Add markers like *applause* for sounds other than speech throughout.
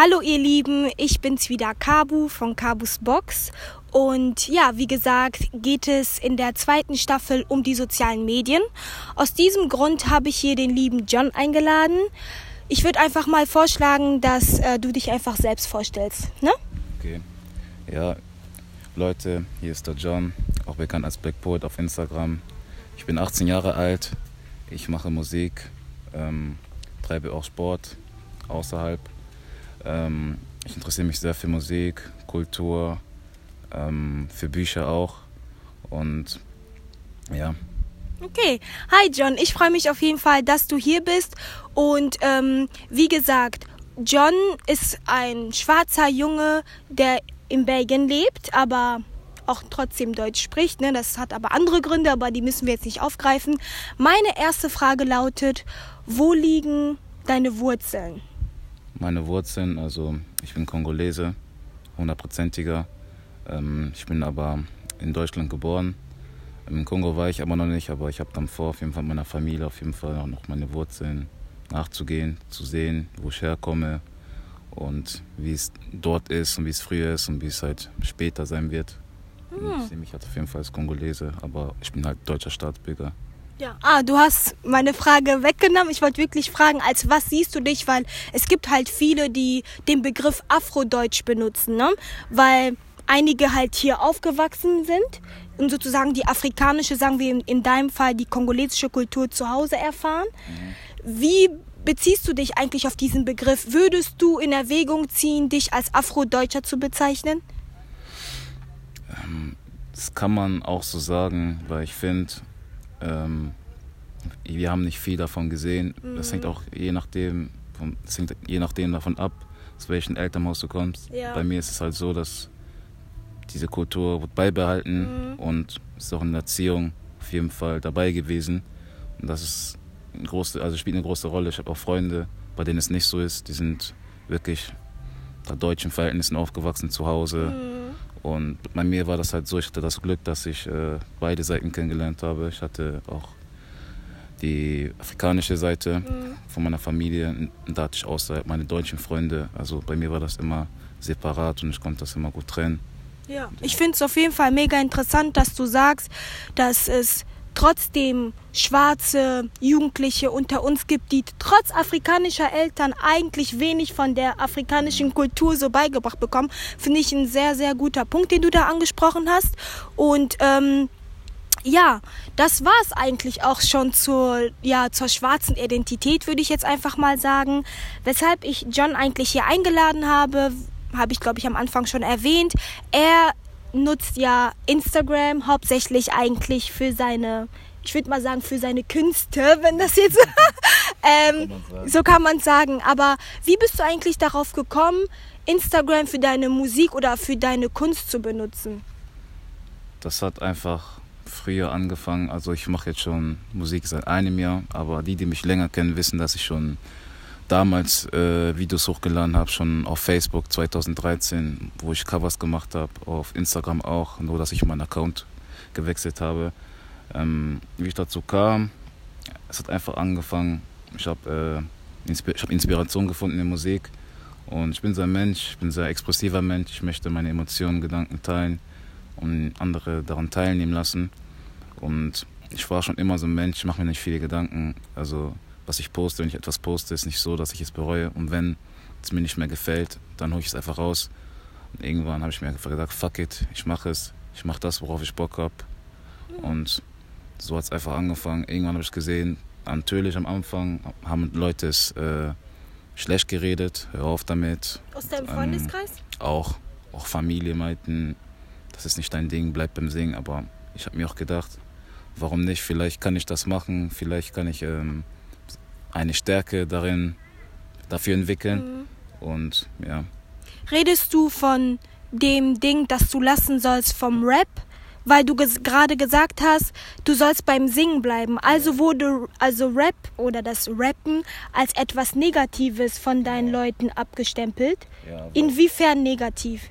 Hallo ihr Lieben, ich bin's wieder Kabu von Kabus Box und ja, wie gesagt, geht es in der zweiten Staffel um die sozialen Medien. Aus diesem Grund habe ich hier den lieben John eingeladen. Ich würde einfach mal vorschlagen, dass äh, du dich einfach selbst vorstellst, ne? Okay. Ja, Leute, hier ist der John, auch bekannt als Black Poet auf Instagram. Ich bin 18 Jahre alt, ich mache Musik, ähm, treibe auch Sport außerhalb ähm, ich interessiere mich sehr für Musik, Kultur, ähm, für Bücher auch. Und ja. Okay. Hi John, ich freue mich auf jeden Fall, dass du hier bist. Und ähm, wie gesagt, John ist ein schwarzer Junge, der in Belgien lebt, aber auch trotzdem Deutsch spricht. Ne? Das hat aber andere Gründe, aber die müssen wir jetzt nicht aufgreifen. Meine erste Frage lautet, wo liegen deine Wurzeln? Meine Wurzeln. Also ich bin Kongolese, hundertprozentiger. Ähm, ich bin aber in Deutschland geboren. Im Kongo war ich aber noch nicht, aber ich habe dann vor, auf jeden Fall meiner Familie, auf jeden Fall auch noch meine Wurzeln nachzugehen, zu sehen, wo ich herkomme und wie es dort ist und wie es früher ist und wie es halt später sein wird. Hm. Ich sehe mich halt auf jeden Fall als Kongolese, aber ich bin halt deutscher Staatsbürger. Ja. Ah, du hast meine Frage weggenommen. Ich wollte wirklich fragen, als was siehst du dich? Weil es gibt halt viele, die den Begriff Afrodeutsch benutzen, ne? Weil einige halt hier aufgewachsen sind und sozusagen die afrikanische, sagen wir in deinem Fall, die kongolesische Kultur zu Hause erfahren. Mhm. Wie beziehst du dich eigentlich auf diesen Begriff? Würdest du in Erwägung ziehen, dich als Afrodeutscher zu bezeichnen? Ähm, das kann man auch so sagen, weil ich finde, ähm, wir haben nicht viel davon gesehen. Mhm. Das hängt auch je nachdem, das hängt je nachdem davon ab, aus welchem Elternhaus du kommst. Ja. Bei mir ist es halt so, dass diese Kultur wird beibehalten mhm. und ist auch in der Erziehung auf jeden Fall dabei gewesen. Und das ist eine große, also spielt eine große Rolle. Ich habe auch Freunde, bei denen es nicht so ist. Die sind wirklich unter deutschen Verhältnissen aufgewachsen zu Hause. Mhm und bei mir war das halt so, ich hatte das Glück, dass ich äh, beide Seiten kennengelernt habe. Ich hatte auch die afrikanische Seite mhm. von meiner Familie und da hatte ich außerhalb meine deutschen Freunde. Also bei mir war das immer separat und ich konnte das immer gut trennen. Ja, ich finde es auf jeden Fall mega interessant, dass du sagst, dass es trotzdem schwarze Jugendliche unter uns gibt, die trotz afrikanischer Eltern eigentlich wenig von der afrikanischen Kultur so beigebracht bekommen, finde ich ein sehr, sehr guter Punkt, den du da angesprochen hast. Und ähm, ja, das war es eigentlich auch schon zur, ja, zur schwarzen Identität, würde ich jetzt einfach mal sagen. Weshalb ich John eigentlich hier eingeladen habe, habe ich, glaube ich, am Anfang schon erwähnt. Er nutzt ja Instagram hauptsächlich eigentlich für seine, ich würde mal sagen, für seine Künste, *laughs* wenn das jetzt *laughs* *laughs* ähm, kann so kann man sagen. Aber wie bist du eigentlich darauf gekommen, Instagram für deine Musik oder für deine Kunst zu benutzen? Das hat einfach früher angefangen. Also ich mache jetzt schon Musik seit einem Jahr, aber die, die mich länger kennen, wissen, dass ich schon damals äh, Videos hochgeladen habe, schon auf Facebook 2013, wo ich Covers gemacht habe, auf Instagram auch, nur dass ich meinen Account gewechselt habe. Ähm, wie ich dazu kam, es hat einfach angefangen, ich habe äh, Insp hab Inspiration gefunden in Musik. Und ich bin so ein Mensch, ich bin ein sehr expressiver Mensch, ich möchte meine Emotionen, Gedanken teilen und andere daran teilnehmen lassen. Und ich war schon immer so ein Mensch, ich mache mir nicht viele Gedanken, also was ich poste. Wenn ich etwas poste, ist nicht so, dass ich es bereue. Und wenn es mir nicht mehr gefällt, dann hole ich es einfach raus. Und irgendwann habe ich mir einfach gesagt, fuck it, ich mache es. Ich mache das, worauf ich Bock habe. Und so hat es einfach angefangen. Irgendwann habe ich gesehen, natürlich am Anfang haben Leute es äh, schlecht geredet, hör auf damit. Aus deinem Freundeskreis? Ähm, auch, auch Familie meinten, das ist nicht dein Ding, bleib beim Singen. Aber ich habe mir auch gedacht, warum nicht? Vielleicht kann ich das machen, vielleicht kann ich ähm, eine Stärke darin dafür entwickeln. Mhm. Und ja. Redest du von dem Ding, das du lassen sollst vom Rap? Weil du ges gerade gesagt hast, du sollst beim Singen bleiben. Also wurde also Rap oder das Rappen als etwas Negatives von deinen Leuten abgestempelt. Ja, Inwiefern negativ?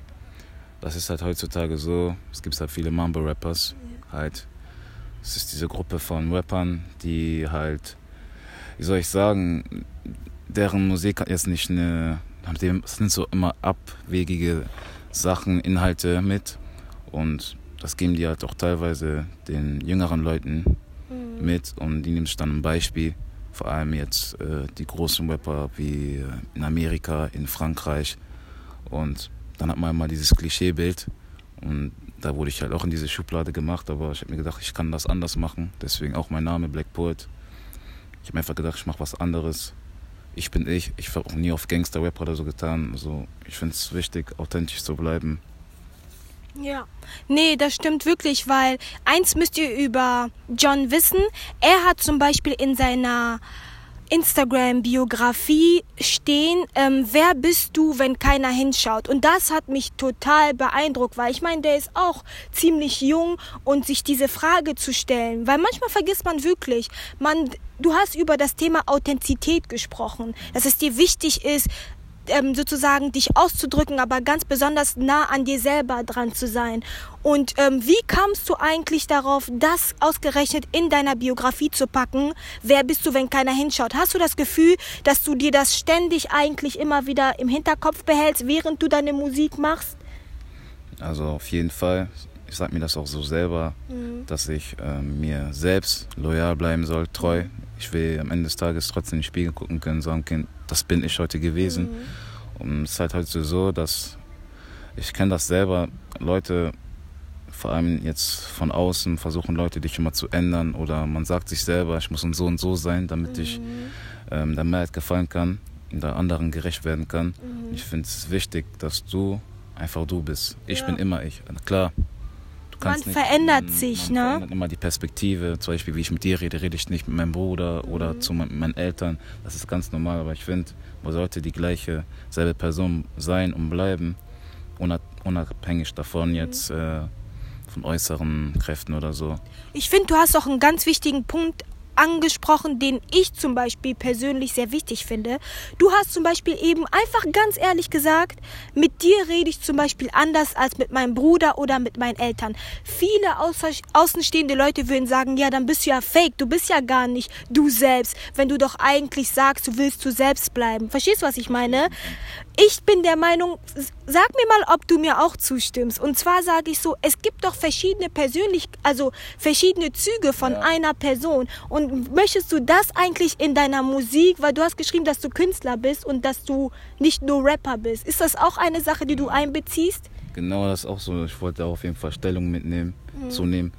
Das ist halt heutzutage so. Es gibt halt viele Mambo-Rappers. Ja. Halt. Es ist diese Gruppe von Rappern, die halt wie soll ich sagen, deren Musik hat jetzt nicht eine, es sind so immer abwegige Sachen, Inhalte mit und das geben die halt auch teilweise den jüngeren Leuten mhm. mit und die nehmen sich dann ein Beispiel. Vor allem jetzt äh, die großen Rapper wie äh, in Amerika, in Frankreich. Und dann hat man mal dieses Klischeebild und da wurde ich halt auch in diese Schublade gemacht, aber ich habe mir gedacht, ich kann das anders machen. Deswegen auch mein Name Black Poet. Ich habe mir einfach gedacht, ich mache was anderes. Ich bin ich. Ich habe auch nie auf Gangster-Rap oder so getan. Also ich finde es wichtig, authentisch zu bleiben. Ja, nee, das stimmt wirklich, weil eins müsst ihr über John wissen. Er hat zum Beispiel in seiner Instagram-Biografie stehen, ähm, wer bist du, wenn keiner hinschaut? Und das hat mich total beeindruckt, weil ich meine, der ist auch ziemlich jung und sich diese Frage zu stellen, weil manchmal vergisst man wirklich, man, du hast über das Thema Authentizität gesprochen, dass es dir wichtig ist, ähm, sozusagen dich auszudrücken, aber ganz besonders nah an dir selber dran zu sein. Und ähm, wie kamst du eigentlich darauf, das ausgerechnet in deiner Biografie zu packen? Wer bist du, wenn keiner hinschaut? Hast du das Gefühl, dass du dir das ständig eigentlich immer wieder im Hinterkopf behältst, während du deine Musik machst? Also auf jeden Fall. Ich sage mir das auch so selber, mhm. dass ich äh, mir selbst loyal bleiben soll, treu. Ich will am Ende des Tages trotzdem in den Spiegel gucken können, sagen können, das bin ich heute gewesen. Mhm. Und es ist halt heute so, dass ich kenne das selber, Leute, vor allem jetzt von außen, versuchen Leute dich immer zu ändern oder man sagt sich selber, ich muss so und so sein, damit mhm. ich ähm, der Mehrheit gefallen kann und der anderen gerecht werden kann. Mhm. Ich finde es wichtig, dass du einfach du bist. Ich ja. bin immer ich. Klar, man nicht, verändert man, sich, man ne? Verändert immer die Perspektive. Zum Beispiel, wie ich mit dir rede, rede ich nicht mit meinem Bruder mhm. oder zu meinen Eltern. Das ist ganz normal, aber ich finde, man sollte die gleiche, selbe Person sein und bleiben, unabhängig davon jetzt äh, von äußeren Kräften oder so. Ich finde, du hast auch einen ganz wichtigen Punkt angesprochen, den ich zum Beispiel persönlich sehr wichtig finde. Du hast zum Beispiel eben einfach ganz ehrlich gesagt, mit dir rede ich zum Beispiel anders als mit meinem Bruder oder mit meinen Eltern. Viele außenstehende Leute würden sagen, ja, dann bist du ja fake, du bist ja gar nicht du selbst, wenn du doch eigentlich sagst, du willst du selbst bleiben. Verstehst du, was ich meine? Ich bin der Meinung, sag mir mal, ob du mir auch zustimmst. Und zwar sage ich so, es gibt doch verschiedene persönlich, also verschiedene Züge von ja. einer Person. Und möchtest du das eigentlich in deiner Musik, weil du hast geschrieben, dass du Künstler bist und dass du nicht nur Rapper bist. Ist das auch eine Sache, die du einbeziehst? Genau, das ist auch so. Ich wollte auf jeden Fall Stellung mitnehmen, mhm. zunehmen.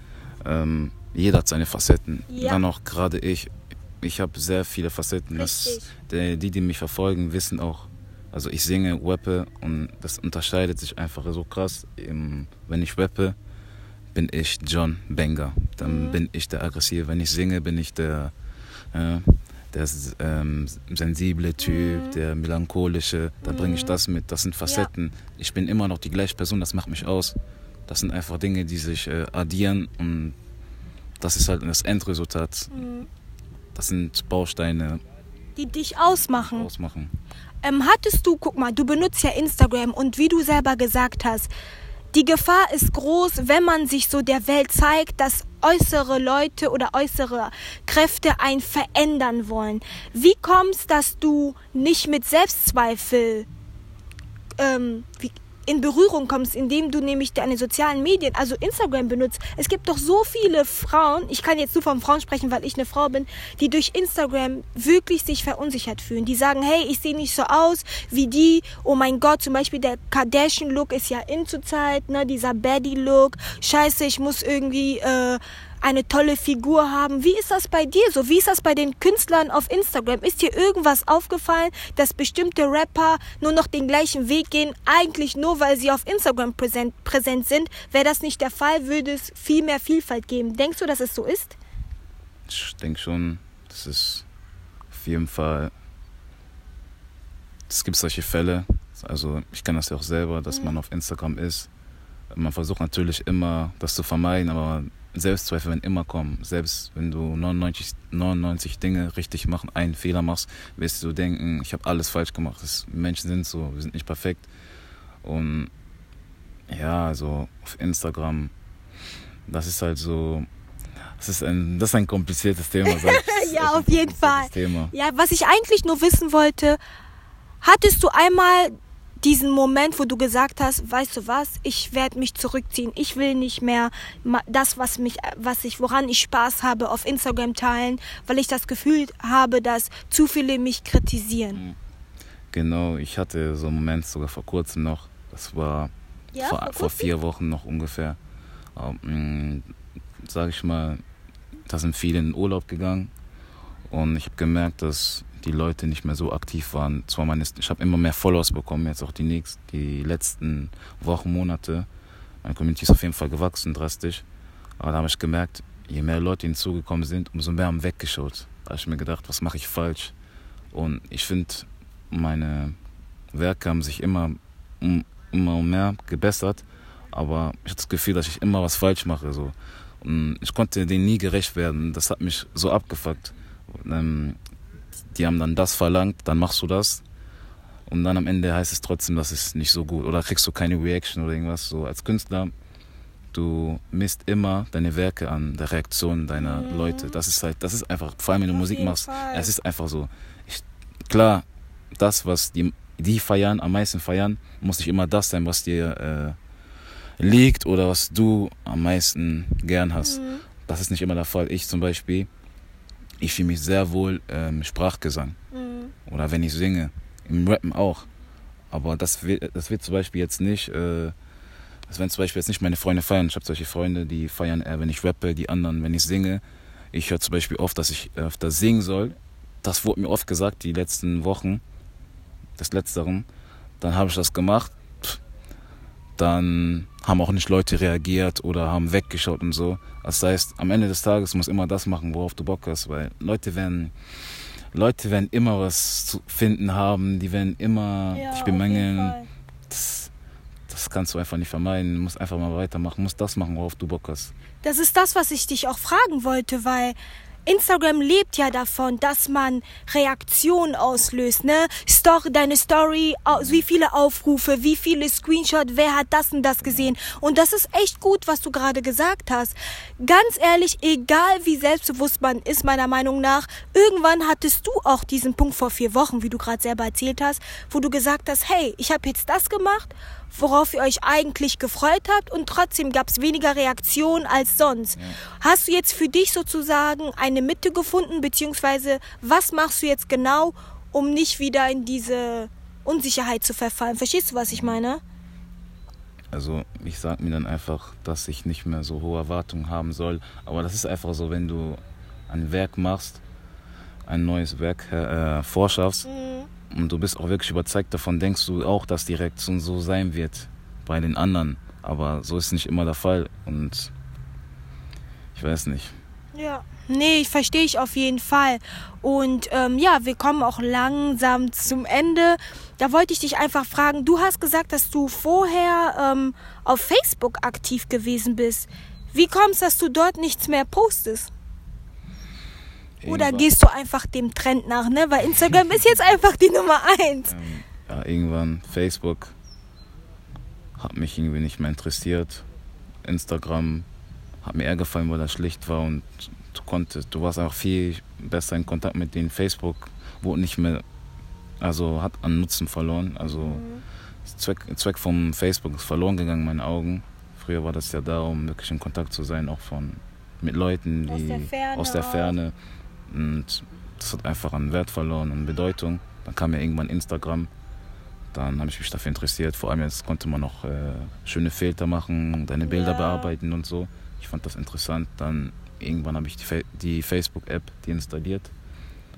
Ähm, jeder hat seine Facetten. Ja. Dann auch gerade ich. Ich habe sehr viele Facetten. Das, die, die mich verfolgen, wissen auch, also ich singe, rappe und das unterscheidet sich einfach so krass. Wenn ich rappe, bin ich John Banger. Dann mhm. bin ich der Aggressive. Wenn ich singe, bin ich der, äh, der ähm, sensible Typ, mhm. der melancholische. Da bringe ich mhm. das mit. Das sind Facetten. Ja. Ich bin immer noch die gleiche Person, das macht mich aus. Das sind einfach Dinge, die sich äh, addieren und das ist halt das Endresultat. Mhm. Das sind Bausteine. Die dich ausmachen. ausmachen. Ähm, hattest du, guck mal, du benutzt ja Instagram und wie du selber gesagt hast, die Gefahr ist groß, wenn man sich so der Welt zeigt, dass äußere Leute oder äußere Kräfte einen verändern wollen. Wie kommst, dass du nicht mit Selbstzweifel ähm, wie, in Berührung kommst, indem du nämlich deine sozialen Medien, also Instagram benutzt. Es gibt doch so viele Frauen, ich kann jetzt nur von Frauen sprechen, weil ich eine Frau bin, die durch Instagram wirklich sich verunsichert fühlen. Die sagen, hey, ich sehe nicht so aus wie die. Oh mein Gott, zum Beispiel der Kardashian-Look ist ja in zur Zeit, ne, dieser Baddie-Look. Scheiße, ich muss irgendwie äh, eine tolle Figur haben. Wie ist das bei dir so? Wie ist das bei den Künstlern auf Instagram? Ist dir irgendwas aufgefallen, dass bestimmte Rapper nur noch den gleichen Weg gehen, eigentlich nur weil sie auf Instagram präsent, präsent sind? Wäre das nicht der Fall, würde es viel mehr Vielfalt geben. Denkst du, dass es so ist? Ich denke schon, das ist auf jeden Fall. Es gibt solche Fälle. Also ich kenne das ja auch selber, dass mhm. man auf Instagram ist. Man versucht natürlich immer, das zu vermeiden, aber Selbstzweifel werden immer kommen. Selbst wenn du 99, 99 Dinge richtig machen, einen Fehler machst, wirst du denken, ich habe alles falsch gemacht. Das, Menschen sind so, wir sind nicht perfekt. Und ja, also auf Instagram, das ist halt so, das ist ein, das ist ein kompliziertes Thema. *laughs* ja, auf jeden Fall. Thema. Ja, was ich eigentlich nur wissen wollte, hattest du einmal diesen Moment, wo du gesagt hast, weißt du was, ich werde mich zurückziehen. Ich will nicht mehr das, was mich, was ich, woran ich Spaß habe, auf Instagram teilen, weil ich das Gefühl habe, dass zu viele mich kritisieren. Mhm. Genau, ich hatte so einen Moment sogar vor kurzem noch. Das war ja, vor, vor, vor, vier Wochen noch ungefähr. Ähm, Sage ich mal, da sind viele in den Urlaub gegangen und ich habe gemerkt, dass die Leute nicht mehr so aktiv waren. Zwar meine, ich habe immer mehr Followers bekommen, jetzt auch die nächsten, die letzten Wochen, Monate. Meine Community ist auf jeden Fall gewachsen, drastisch. Aber da habe ich gemerkt, je mehr Leute hinzugekommen sind, umso mehr haben weggeschaut. Da habe ich mir gedacht, was mache ich falsch? Und ich finde, meine Werke haben sich immer, immer mehr gebessert. Aber ich habe das Gefühl, dass ich immer was falsch mache. So. Und ich konnte denen nie gerecht werden. Das hat mich so abgefuckt. Die haben dann das verlangt, dann machst du das. Und dann am Ende heißt es trotzdem, das ist nicht so gut. Oder kriegst du keine Reaction oder irgendwas. So als Künstler, du misst immer deine Werke an der Reaktion deiner mhm. Leute. Das ist halt, das ist einfach, vor allem wenn du Auf Musik machst, Fall. es ist einfach so. Ich, klar, das, was die, die feiern, am meisten feiern, muss nicht immer das sein, was dir äh, liegt oder was du am meisten gern hast. Mhm. Das ist nicht immer der Fall. Ich zum Beispiel, ich fühle mich sehr wohl ähm, Sprachgesang. Mhm. Oder wenn ich singe. Im Rappen auch. Aber das wird, das wird zum Beispiel jetzt nicht, äh, das werden zum Beispiel jetzt nicht meine Freunde feiern. Ich habe solche Freunde, die feiern eher, wenn ich rappe, die anderen, wenn ich singe. Ich höre zum Beispiel oft, dass ich öfter singen soll. Das wurde mir oft gesagt, die letzten Wochen, des Letzteren. Dann habe ich das gemacht dann haben auch nicht Leute reagiert oder haben weggeschaut und so. Das heißt, am Ende des Tages musst du immer das machen, worauf du Bock hast, weil Leute werden, Leute werden immer was zu finden haben, die werden immer ja, dich bemängeln. Das, das kannst du einfach nicht vermeiden. Du musst einfach mal weitermachen, musst das machen, worauf du Bock hast. Das ist das, was ich dich auch fragen wollte, weil Instagram lebt ja davon, dass man Reaktionen auslöst, ne? Story, deine Story, wie viele Aufrufe, wie viele Screenshots, wer hat das und das gesehen. Und das ist echt gut, was du gerade gesagt hast. Ganz ehrlich, egal wie selbstbewusst man ist, meiner Meinung nach, irgendwann hattest du auch diesen Punkt vor vier Wochen, wie du gerade selber erzählt hast, wo du gesagt hast, hey, ich habe jetzt das gemacht worauf ihr euch eigentlich gefreut habt und trotzdem gab es weniger Reaktionen als sonst. Ja. Hast du jetzt für dich sozusagen eine Mitte gefunden, beziehungsweise was machst du jetzt genau, um nicht wieder in diese Unsicherheit zu verfallen? Verstehst du, was ich meine? Also ich sage mir dann einfach, dass ich nicht mehr so hohe Erwartungen haben soll. Aber das ist einfach so, wenn du ein Werk machst, ein neues Werk äh, vorschaffst, mhm und du bist auch wirklich überzeugt davon, denkst du auch, dass die Reaktion so sein wird bei den anderen. Aber so ist nicht immer der Fall und ich weiß nicht. Ja, nee, verstehe ich auf jeden Fall. Und ähm, ja, wir kommen auch langsam zum Ende. Da wollte ich dich einfach fragen, du hast gesagt, dass du vorher ähm, auf Facebook aktiv gewesen bist. Wie kommst, dass du dort nichts mehr postest? Oder gehst du einfach dem Trend nach, ne? Weil Instagram *laughs* ist jetzt einfach die Nummer eins. Ähm, ja, irgendwann Facebook hat mich irgendwie nicht mehr interessiert. Instagram hat mir eher gefallen, weil das schlicht war und du konntest, du warst einfach viel besser in Kontakt mit denen. Facebook wurde nicht mehr, also hat an Nutzen verloren. Also mhm. Zweck, Zweck vom Facebook ist verloren gegangen in meinen Augen. Früher war das ja da, um wirklich in Kontakt zu sein, auch von mit Leuten, die aus der Ferne. Aus der Ferne und das hat einfach an Wert verloren und Bedeutung. Dann kam ja irgendwann Instagram. Dann habe ich mich dafür interessiert. Vor allem jetzt konnte man noch äh, schöne Filter machen, deine Bilder ja. bearbeiten und so. Ich fand das interessant. Dann irgendwann habe ich die, Fa die Facebook-App deinstalliert.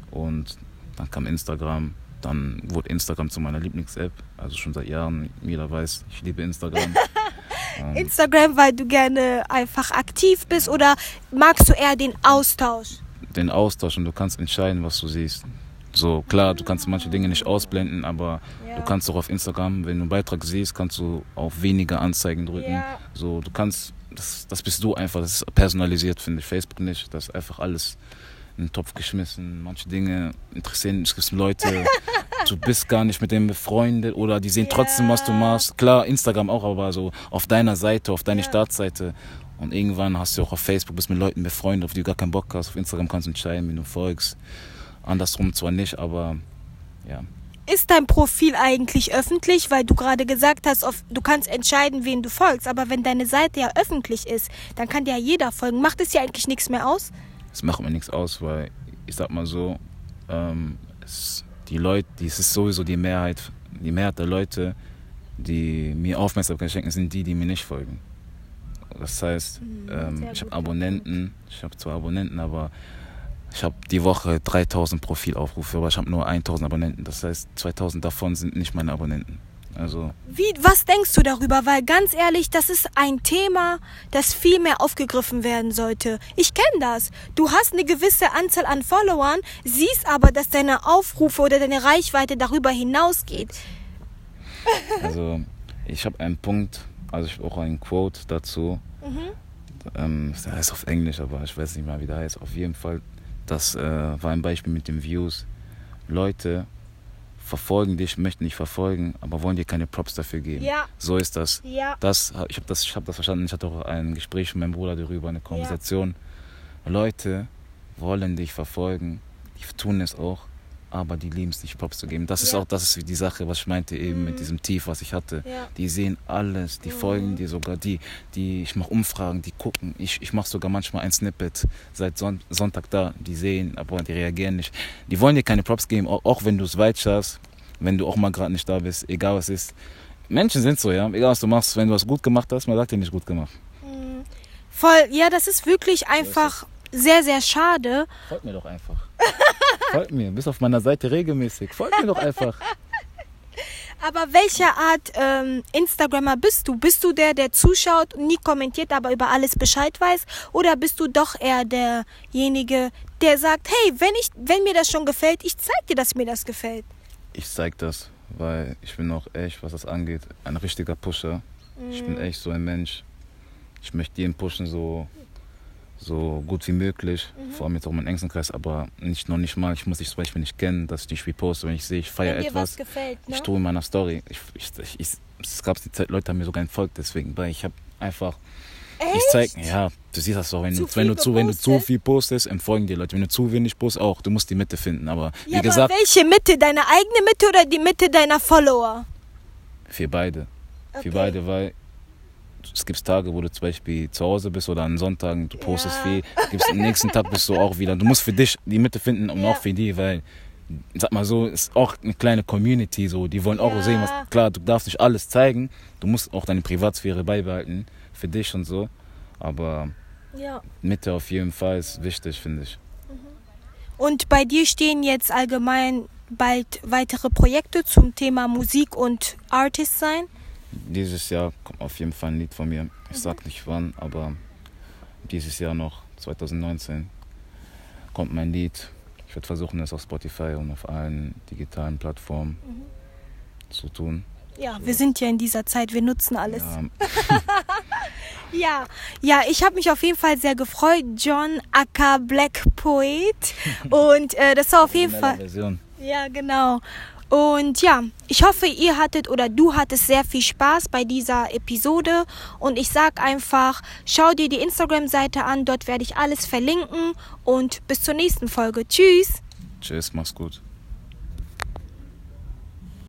Und dann kam Instagram. Dann wurde Instagram zu meiner Lieblings-App. Also schon seit Jahren. Jeder weiß, ich liebe Instagram. *laughs* Instagram, weil du gerne einfach aktiv bist oder magst du eher den Austausch? Den Austausch und du kannst entscheiden, was du siehst. So, klar, du kannst manche Dinge nicht ausblenden, aber ja. du kannst auch auf Instagram, wenn du einen Beitrag siehst, kannst du auf weniger Anzeigen drücken. Ja. So, du kannst, das, das bist du einfach, das ist personalisiert, finde ich. Facebook nicht, das ist einfach alles in den Topf geschmissen. Manche Dinge interessieren, es gibt Leute, *laughs* du bist gar nicht mit denen befreundet oder die sehen ja. trotzdem, was du machst. Klar, Instagram auch, aber so auf deiner Seite, auf deine Startseite und irgendwann hast du auch auf Facebook, bist mit Leuten befreundet, auf die du gar keinen Bock hast. Auf Instagram kannst du entscheiden, wie du folgst. Andersrum zwar nicht, aber ja. ist dein Profil eigentlich öffentlich? Weil du gerade gesagt hast, du kannst entscheiden, wen du folgst. Aber wenn deine Seite ja öffentlich ist, dann kann dir ja jeder folgen. Macht es dir eigentlich nichts mehr aus? Es macht mir nichts aus, weil ich sag mal so, ähm, es, die Leute, es ist sowieso die Mehrheit, die Mehrheit der Leute, die mir Aufmerksamkeit schenken, sind die, die mir nicht folgen. Das heißt, Mhm, ähm, ich habe Abonnenten, ich habe zwar Abonnenten, aber ich habe die Woche 3000 Profilaufrufe, aber ich habe nur 1000 Abonnenten. Das heißt, 2000 davon sind nicht meine Abonnenten. Also, Wie, was denkst du darüber? Weil ganz ehrlich, das ist ein Thema, das viel mehr aufgegriffen werden sollte. Ich kenne das. Du hast eine gewisse Anzahl an Followern, siehst aber, dass deine Aufrufe oder deine Reichweite darüber hinausgeht. also ich habe einen Punkt, also ich habe auch einen Quote dazu. Ähm, der heißt auf Englisch, aber ich weiß nicht mal, wie der heißt. Auf jeden Fall, das äh, war ein Beispiel mit den Views. Leute verfolgen dich, möchten dich verfolgen, aber wollen dir keine Props dafür geben. Ja. So ist das. Ja. das ich habe das, ich hab das verstanden. Ich hatte auch ein Gespräch mit meinem Bruder darüber, eine Konversation. Leute wollen dich verfolgen, die tun es auch, aber die lieben es nicht, Props zu geben. Das ist Ja. auch das ist die Sache, was ich meinte eben mit diesem Tief, was ich hatte. Ja. Die sehen alles, die folgen dir sogar, die, die, ich mache Umfragen, die gucken. Ich, ich mache sogar manchmal ein Snippet seit Son Sonntag da, die sehen, aber die reagieren nicht. Die wollen dir keine Props geben, auch, auch wenn du es weit schaffst, wenn du auch mal gerade nicht da bist, egal was ist. Menschen sind so, ja, egal was du machst, wenn du was gut gemacht hast, man sagt dir nicht gut gemacht. Voll, ja, das ist wirklich einfach sehr, sehr schade. Folgt mir doch einfach. Folgt mir, bist auf meiner Seite regelmäßig. Folgt mir doch einfach. Aber welche Art ähm, Instagrammer bist du? Bist du der, der zuschaut und nie kommentiert, aber über alles Bescheid weiß? Oder bist du doch eher derjenige, der sagt, hey, wenn, ich, wenn mir das schon gefällt, ich zeig dir, dass mir das gefällt? Ich zeig das, weil ich bin auch echt, was das angeht, ein richtiger Pusher. Ich bin echt so ein Mensch. Ich möchte jeden pushen, so, so gut wie möglich. Vor allem jetzt auch meinen engsten Kreis, aber nicht noch nicht mal. Ich muss dich zum Beispiel nicht kennen, dass ich dich reposte, wenn ich sehe, ich feiere etwas. was gefällt, ne? Ich tue in meiner Story. Ich, ich, ich, ich, es gab die Zeit, Leute haben mir sogar entfolgt, deswegen, weil ich habe einfach. Ich zeig, ja, du siehst das doch, wenn Zu du, wenn du zu, wenn du zu viel postest, entfolgen dir Leute. Wenn du zu wenig postest, auch. Du musst die Mitte finden. Aber wie ja, gesagt, aber welche Mitte? Deine eigene Mitte oder die Mitte deiner Follower? für beide. Okay. Für beide, weil es gibt Tage, wo du zum Beispiel zu Hause bist oder an Sonntagen, du postest Ja. viel. Gibt's, am nächsten Tag bist du auch wieder. Du musst für dich die Mitte finden und Ja. auch für die, weil, sag mal so, ist auch eine kleine Community so. Die wollen auch Ja. sehen, was. Klar, du darfst nicht alles zeigen. Du musst auch deine Privatsphäre beibehalten. Für dich und so. Aber. Mitte auf jeden Fall ist wichtig, finde ich. Und bei dir stehen jetzt allgemein bald weitere Projekte zum Thema Musik und Artist sein? Dieses Jahr kommt auf jeden Fall ein Lied von mir. Ich sag nicht wann, aber dieses Jahr noch, 2019, kommt mein Lied. Ich werde versuchen, es auf Spotify und auf allen digitalen Plattformen zu tun. Ja, wir sind ja in dieser Zeit, wir nutzen alles. Ja, *laughs* Ja, ja, ich habe mich auf jeden Fall sehr gefreut, John aka Black Poet. *laughs* Und äh, das war auf jeden Fall. Version. Ja, genau. Und ja, ich hoffe, ihr hattet oder du hattest sehr viel Spaß bei dieser Episode. Und ich sag einfach, schau dir die Instagram-Seite an, dort werde ich alles verlinken. Und bis zur nächsten Folge. Tschüss. Tschüss, mach's gut.